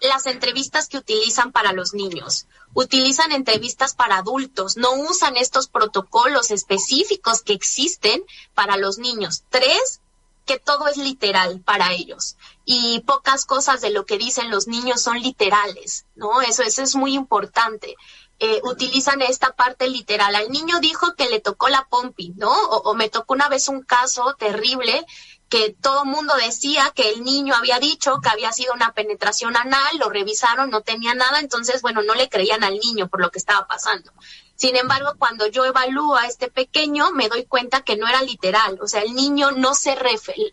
las entrevistas que utilizan para los niños. Utilizan entrevistas para adultos, no usan estos protocolos específicos que existen para los niños. Tres, que todo es literal para ellos y pocas cosas de lo que dicen los niños son literales, ¿no? Eso, eso es muy importante. Eh, utilizan esta parte literal. Al niño dijo que le tocó la pompi, ¿no? O, o me tocó una vez un caso terrible que todo mundo decía que el niño había dicho que había sido una penetración anal, lo revisaron, no tenía nada, entonces, bueno, no le creían al niño por lo que estaba pasando. Sin embargo, cuando yo evalúo a este pequeño, me doy cuenta que no era literal. O sea, el niño no se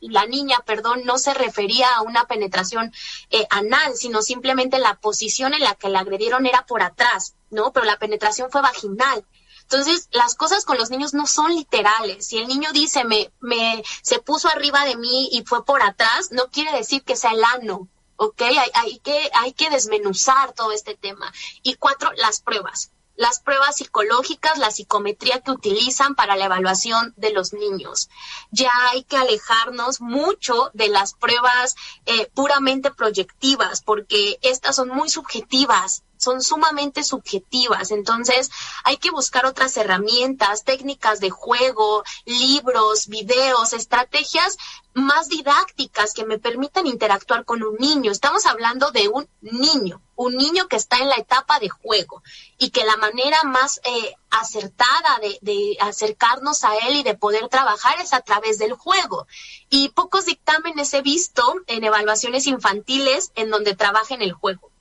la niña, perdón, no se refería a una penetración eh, anal, sino simplemente la posición en la que la agredieron era por atrás, ¿no? Pero la penetración fue vaginal. Entonces, las cosas con los niños no son literales. Si el niño dice, me, me, se puso arriba de mí y fue por atrás, no quiere decir que sea el ano. ¿ok? Hay, que, hay que desmenuzar todo este tema. Y cuatro, las pruebas las pruebas psicológicas, la psicometría que utilizan para la evaluación de los niños. Ya hay que alejarnos mucho de las pruebas eh, puramente proyectivas, porque estas son muy subjetivas son sumamente subjetivas. Entonces, hay que buscar otras herramientas, técnicas de juego, libros, videos, estrategias más didácticas que me permitan interactuar con un niño. Estamos hablando de un niño, un niño que está en la etapa de juego y que la manera más eh, acertada de, acercarnos a él y de poder trabajar es a través del juego. Y pocos dictámenes he visto en evaluaciones infantiles en donde trabaja en el juego.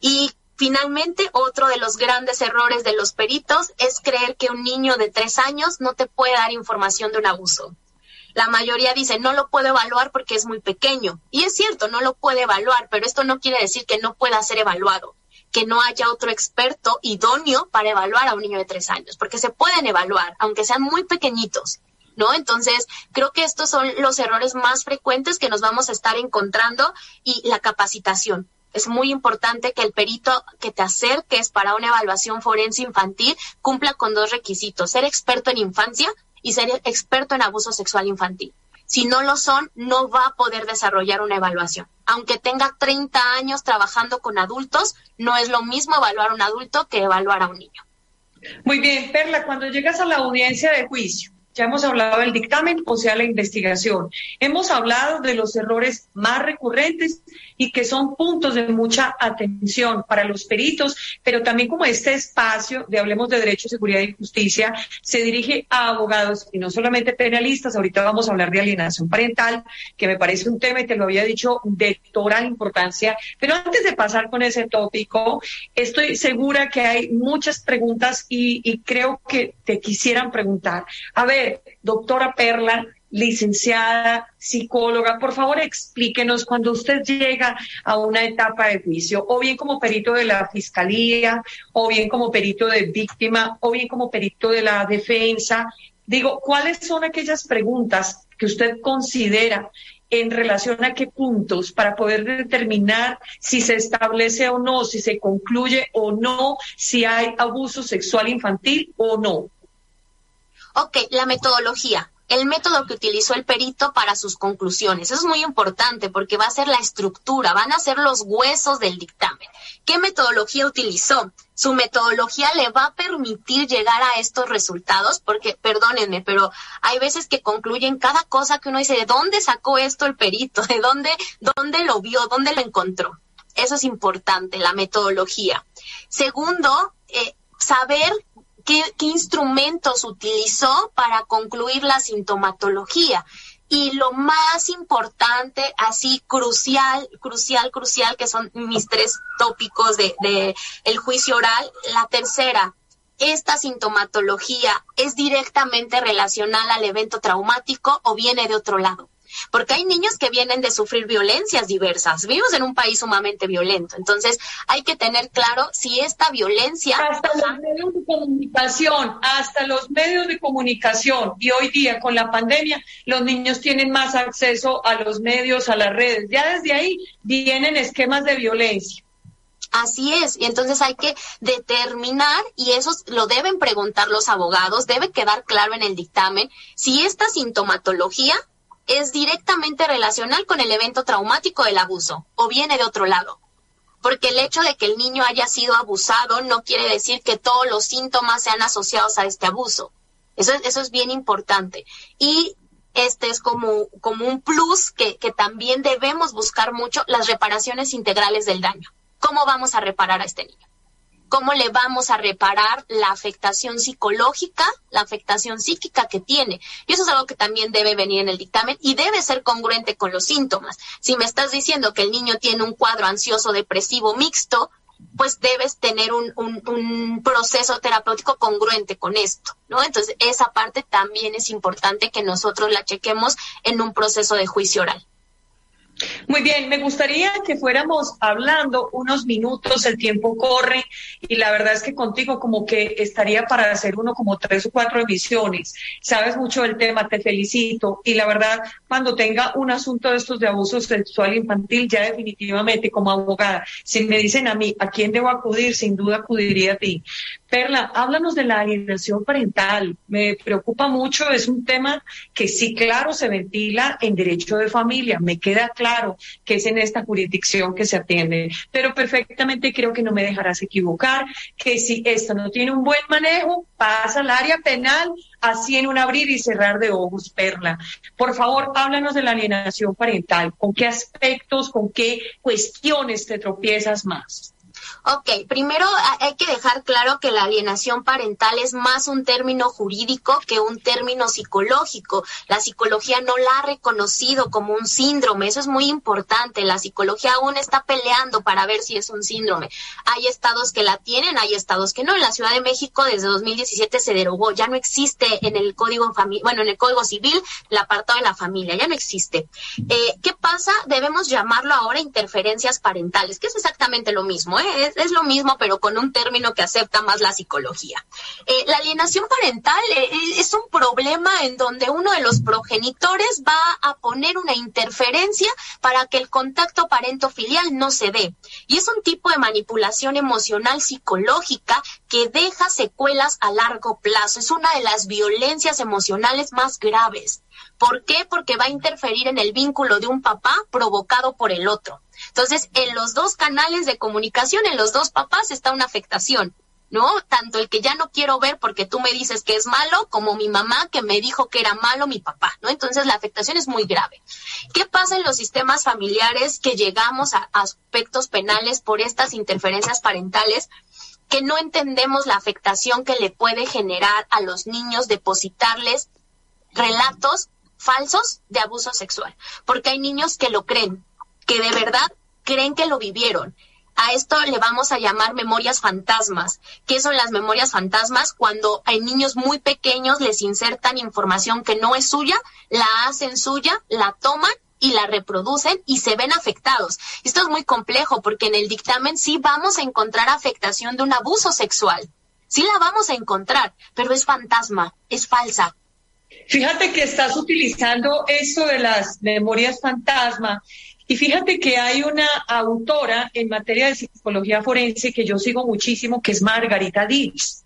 Y Finalmente, otro de los grandes errores de los peritos es creer que un niño de tres años no te puede dar información de un abuso. La mayoría dice, no lo puedo evaluar porque es muy pequeño. Y es cierto, no lo puede evaluar, pero esto no quiere decir que no pueda ser evaluado, que no haya otro experto idóneo para evaluar a un niño de tres años, porque se pueden evaluar, aunque sean muy pequeñitos. ¿no? Entonces, creo que estos son los errores más frecuentes que nos vamos a estar encontrando y la capacitación es muy importante que el perito que te acerques para una evaluación forense infantil cumpla con dos requisitos, ser experto en infancia y ser experto en abuso sexual infantil. Si no lo son, no va a poder desarrollar una evaluación. Aunque tenga 30 años trabajando con adultos, no es lo mismo evaluar a un adulto que evaluar a un niño. Muy bien, Perla, cuando llegas a la audiencia de juicio, ya hemos hablado del dictamen, o sea, la investigación. Hemos hablado de los errores más recurrentes y que son puntos de mucha atención para los peritos, pero también como este espacio de Hablemos de Derecho, Seguridad y Justicia se dirige a abogados y no solamente penalistas. Ahorita vamos a hablar de alienación parental, que me parece un tema, y te lo había dicho, de toda importancia. Pero antes de pasar con ese tópico, estoy segura que hay muchas preguntas y, y creo que te quisieran preguntar. A ver, doctora Perla, licenciada, psicóloga, por favor explíquenos cuando usted llega a una etapa de juicio, o bien como perito de la fiscalía, o bien como perito de víctima, o bien como perito de la defensa. Digo, ¿cuáles son aquellas preguntas que usted considera en relación a qué puntos para poder determinar si se establece o no, si se concluye o no, si hay abuso sexual infantil o no. Ok, la metodología el método que utilizó el perito para sus conclusiones. Eso es muy importante porque va a ser la estructura, van a ser los huesos del dictamen. ¿Qué metodología utilizó? Su metodología le va a permitir llegar a estos resultados porque, perdónenme, pero hay veces que concluyen cada cosa que uno dice, ¿de dónde sacó esto el perito? ¿De dónde, dónde lo vio? ¿Dónde lo encontró? Eso es importante, la metodología. Segundo, eh, saber qué, instrumentos utilizó para concluir la sintomatología. Y lo más importante, así crucial, crucial, crucial, que son mis tres tópicos de, de el juicio oral. La tercera, esta sintomatología es directamente relacional al evento traumático o viene de otro lado porque hay niños que vienen de sufrir violencias diversas. Vivimos en un país sumamente violento, entonces hay que tener claro si esta violencia... Hasta los medios de comunicación, hasta los medios de comunicación, y hoy día con la pandemia los niños tienen más acceso a los medios, a las redes. Ya desde ahí vienen esquemas de violencia. Así es, y entonces hay que determinar, y eso lo deben preguntar los abogados, debe quedar claro en el dictamen, si esta sintomatología es directamente relacional con el evento traumático del abuso o viene de otro lado. Porque el hecho de que el niño haya sido abusado no quiere decir que todos los síntomas sean asociados a este abuso. Eso, es bien importante. Y este es como, un plus que también debemos buscar mucho, las reparaciones integrales del daño. ¿Cómo vamos a reparar a este niño? Cómo le vamos a reparar la afectación psicológica, la afectación psíquica que tiene. Y eso es algo que también debe venir en el dictamen y debe ser congruente con los síntomas. Si me estás diciendo que el niño tiene un cuadro ansioso depresivo mixto, pues debes tener un, un, proceso terapéutico congruente con esto, ¿no? Entonces, esa parte también es importante que nosotros la chequemos en un proceso de juicio oral. Muy bien, me gustaría que fuéramos hablando unos minutos, el tiempo corre y la verdad es que contigo como que estaría para hacer uno como tres o cuatro emisiones. Sabes mucho del tema, te felicito y la verdad cuando tenga un asunto de estos de abuso sexual infantil ya definitivamente como abogada, si me dicen a mí a quién debo acudir, sin duda acudiría a ti. Perla, háblanos de la alienación parental. Me preocupa mucho, es un tema que sí, claro, se ventila en derecho de familia. Me queda claro que es en esta jurisdicción que se atiende, pero perfectamente creo que no me dejarás equivocar, que si esto no tiene un buen manejo, pasa al área penal, así en un abrir y cerrar de ojos, Perla. Por favor, háblanos de la alienación parental. ¿Con qué aspectos, con qué cuestiones te tropiezas más? Ok, primero hay que dejar claro que la alienación parental es más un término jurídico que un término psicológico. La psicología no la ha reconocido como un síndrome, eso es muy importante. La psicología aún está peleando para ver si es un síndrome. Hay estados que la tienen, hay estados que no. En la Ciudad de México desde 2017 se derogó, ya no existe en el código bueno, en el código civil el apartado de la familia, ya no existe. Eh, ¿Qué pasa? Debemos llamarlo ahora interferencias parentales, que es exactamente lo mismo, ¿eh? Es lo mismo, pero con un término que acepta más la psicología. Eh, la alienación parental eh, es un problema en donde uno de los progenitores va a poner una interferencia para que el contacto parento-filial no se dé. Y es un tipo de manipulación emocional psicológica que deja secuelas a largo plazo. Es una de las violencias emocionales más graves. ¿Por qué? Porque va a interferir en el vínculo de un papá provocado por el otro. Entonces, en los dos canales de comunicación, en los dos papás está una afectación. ¿no? Tanto el que ya no quiero ver porque tú me dices que es malo, como mi mamá que me dijo que era malo mi papá, ¿no? Entonces la afectación es muy grave. ¿Qué pasa en los sistemas familiares que llegamos a aspectos penales por estas interferencias parentales? que no entendemos la afectación que le puede generar a los niños depositarles relatos falsos de abuso sexual, porque hay niños que lo creen, que de verdad creen que lo vivieron. A esto le vamos a llamar memorias fantasmas. ¿Qué son las memorias fantasmas? Cuando hay niños muy pequeños les insertan información que no es suya, la hacen suya, la toman y la reproducen y se ven afectados. Esto es muy complejo porque en el dictamen sí vamos a encontrar afectación de un abuso sexual. Sí la vamos a encontrar, pero es fantasma, es falsa, Fíjate que estás utilizando eso de las memorias fantasma y fíjate que hay una autora en materia de psicología forense que yo sigo muchísimo, que es Margarita Ditch.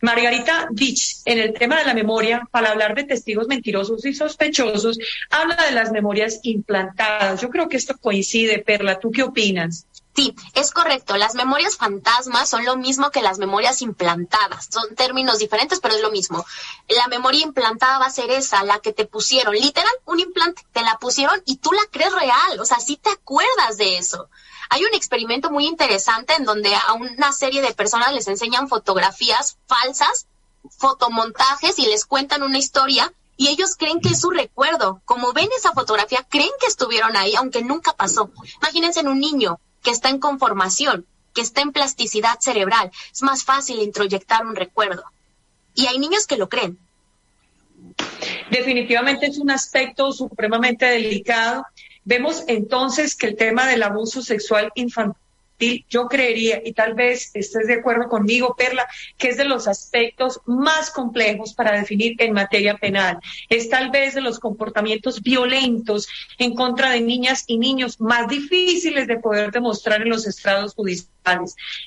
Margarita Ditch, en el tema de la memoria, para hablar de testigos mentirosos y sospechosos, habla de las memorias implantadas. Yo creo que esto coincide, Perla. ¿Tú qué opinas? Sí, es correcto. Las memorias fantasmas son lo mismo que las memorias implantadas. Son términos diferentes, pero es lo mismo. La memoria implantada va a ser esa, la que te pusieron, literal, un implante, te la pusieron y tú la crees real. O sea, sí te acuerdas de eso. Hay un experimento muy interesante en donde a una serie de personas les enseñan fotografías falsas, fotomontajes y les cuentan una historia y ellos creen que es su recuerdo. Como ven esa fotografía, creen que estuvieron ahí, aunque nunca pasó. Imagínense en un niño que está en conformación, que está en plasticidad cerebral. Es más fácil introyectar un recuerdo. Y hay niños que lo creen. Definitivamente es un aspecto supremamente delicado. Vemos entonces que el tema del abuso sexual infantil yo creería, y tal vez estés de acuerdo conmigo, Perla, que es de los aspectos más complejos para definir en materia penal. Es tal vez de los comportamientos violentos en contra de niñas y niños más difíciles de poder demostrar en los estrados judiciales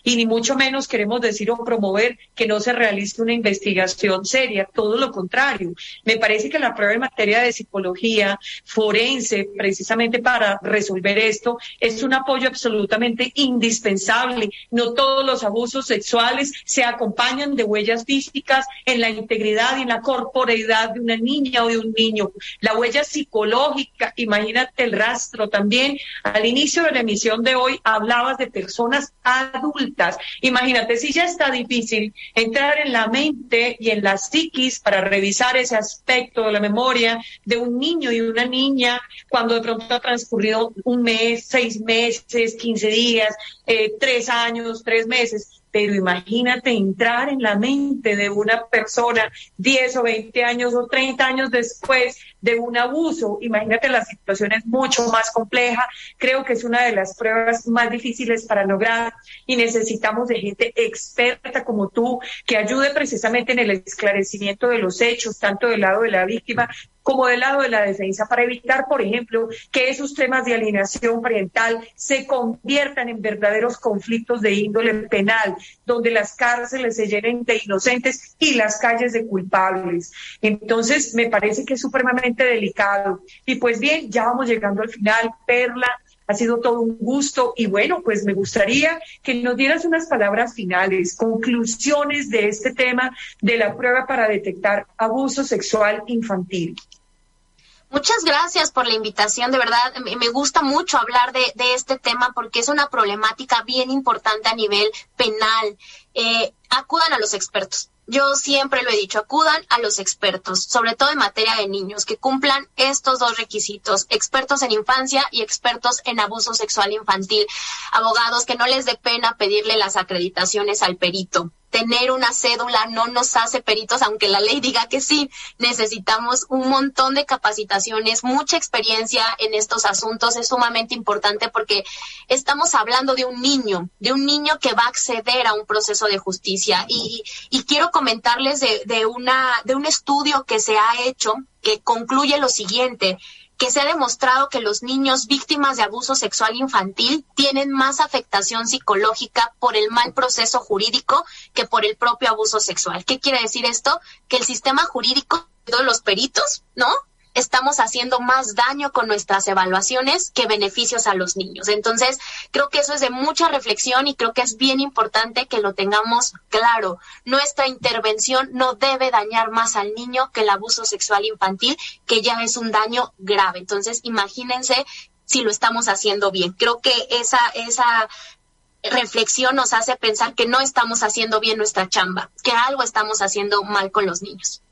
y ni mucho menos queremos decir o promover que no se realice una investigación seria, todo lo contrario. Me parece que la prueba en materia de psicología forense, precisamente para resolver esto, es un apoyo absolutamente indispensable. No todos los abusos sexuales se acompañan de huellas físicas en la integridad y en la corporeidad de una niña o de un niño. La huella psicológica, imagínate el rastro también. Al inicio de la emisión de hoy hablabas de personas adultas. Imagínate, si ya está difícil entrar en la mente y en la psiquis para revisar ese aspecto de la memoria de un niño y una niña cuando de pronto ha transcurrido un mes, seis meses, quince días, eh, tres años, tres meses. Pero imagínate entrar en la mente de una persona 10 o 20 años o 30 años después de un abuso. Imagínate la situación es mucho más compleja. Creo que es una de las pruebas más difíciles para lograr y necesitamos de gente experta como tú que ayude precisamente en el esclarecimiento de los hechos, tanto del lado de la víctima como del lado de la defensa, para evitar, por ejemplo, que esos temas de alienación parental se conviertan en verdaderos conflictos de índole penal, donde las cárceles se llenen de inocentes y las calles de culpables. Entonces, me parece que es supremamente delicado. Y pues bien, ya vamos llegando al final, Perla. Ha sido todo un gusto y bueno, pues me gustaría que nos dieras unas palabras finales, conclusiones de este tema de la prueba para detectar abuso sexual infantil. Muchas gracias por la invitación, de verdad me gusta mucho hablar de, este tema porque es una problemática bien importante a nivel penal. Eh, acudan a los expertos. Yo siempre lo he dicho, acudan a los expertos, sobre todo en materia de niños, que cumplan estos dos requisitos, expertos en infancia y expertos en abuso sexual infantil, abogados que no les dé pena pedirle las acreditaciones al perito, tener una cédula no nos hace peritos, aunque la ley diga que sí. Necesitamos un montón de capacitaciones, mucha experiencia en estos asuntos. Es sumamente importante porque estamos hablando de un niño, de un niño que va a acceder a un proceso de justicia. Y, y quiero comentarles de, de, una, de un estudio que se ha hecho que concluye lo siguiente que se ha demostrado que los niños víctimas de abuso sexual infantil tienen más afectación psicológica por el mal proceso jurídico que por el propio abuso sexual. ¿Qué quiere decir esto? Que el sistema jurídico de los peritos, ¿no? Estamos haciendo más daño con nuestras evaluaciones que beneficios a los niños. Entonces, creo que eso es de mucha reflexión y creo que es bien importante que lo tengamos claro. Nuestra intervención no debe dañar más al niño que el abuso sexual infantil, que ya es un daño grave. Entonces, imagínense si lo estamos haciendo bien. Creo que esa, esa reflexión nos hace pensar que no estamos haciendo bien nuestra chamba, que algo estamos haciendo mal con los niños.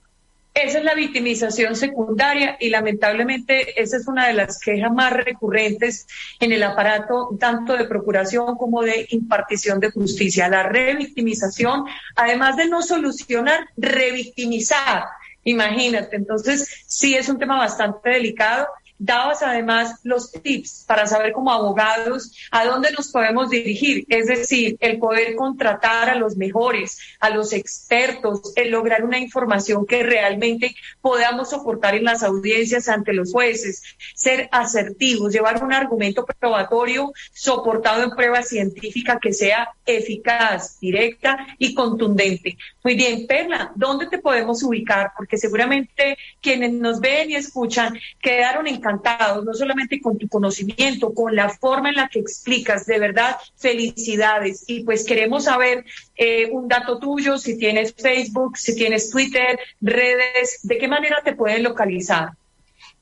Esa es la victimización secundaria y lamentablemente esa es una de las quejas más recurrentes en el aparato tanto de procuración como de impartición de justicia. La revictimización, además de no solucionar, revictimizar. Imagínate, entonces sí es un tema bastante delicado dabas además los tips para saber como abogados a dónde nos podemos dirigir, es decir, el poder contratar a los mejores, a los expertos, el lograr una información que realmente podamos soportar en las audiencias ante los jueces, ser asertivos, llevar un argumento probatorio soportado en prueba científica que sea eficaz, directa y contundente. Muy bien, Perla, ¿dónde te podemos ubicar? Porque seguramente quienes nos ven y escuchan quedaron encantados, no solamente con tu conocimiento, con la forma en la que explicas, de verdad, felicidades. Y pues queremos saber eh, un dato tuyo, si tienes Facebook, si tienes Twitter, redes, ¿de qué manera te pueden localizar?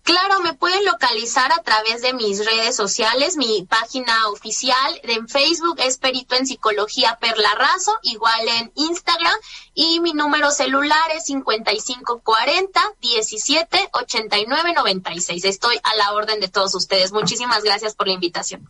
Claro, me pueden localizar a través de mis redes sociales, mi página oficial en Facebook es Perito en Psicología Perla Razo, igual en Instagram, y mi número celular es 5540 17 89 96. Estoy a la orden de todos ustedes. Muchísimas gracias por la invitación.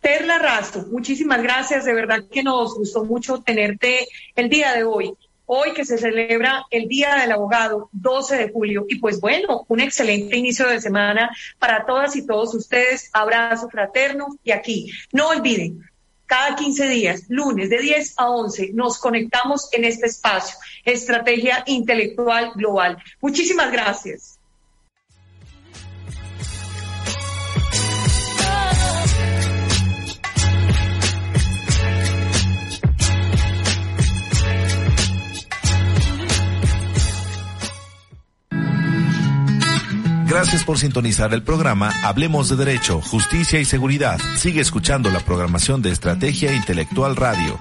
Perla Razo, muchísimas gracias, de verdad que nos gustó mucho tenerte el día de hoy hoy que se celebra el Día del Abogado, 12 de julio. Y pues bueno, un excelente inicio de semana para todas y todos ustedes. Abrazo fraterno y aquí. No olviden, cada 15 días, lunes de 10 a 11, nos conectamos en este espacio, Estrategia Intelectual Global. Muchísimas gracias. Gracias por sintonizar el programa Hablemos de Derecho, Justicia y Seguridad. Sigue escuchando la programación de Estrategia Intelectual Radio.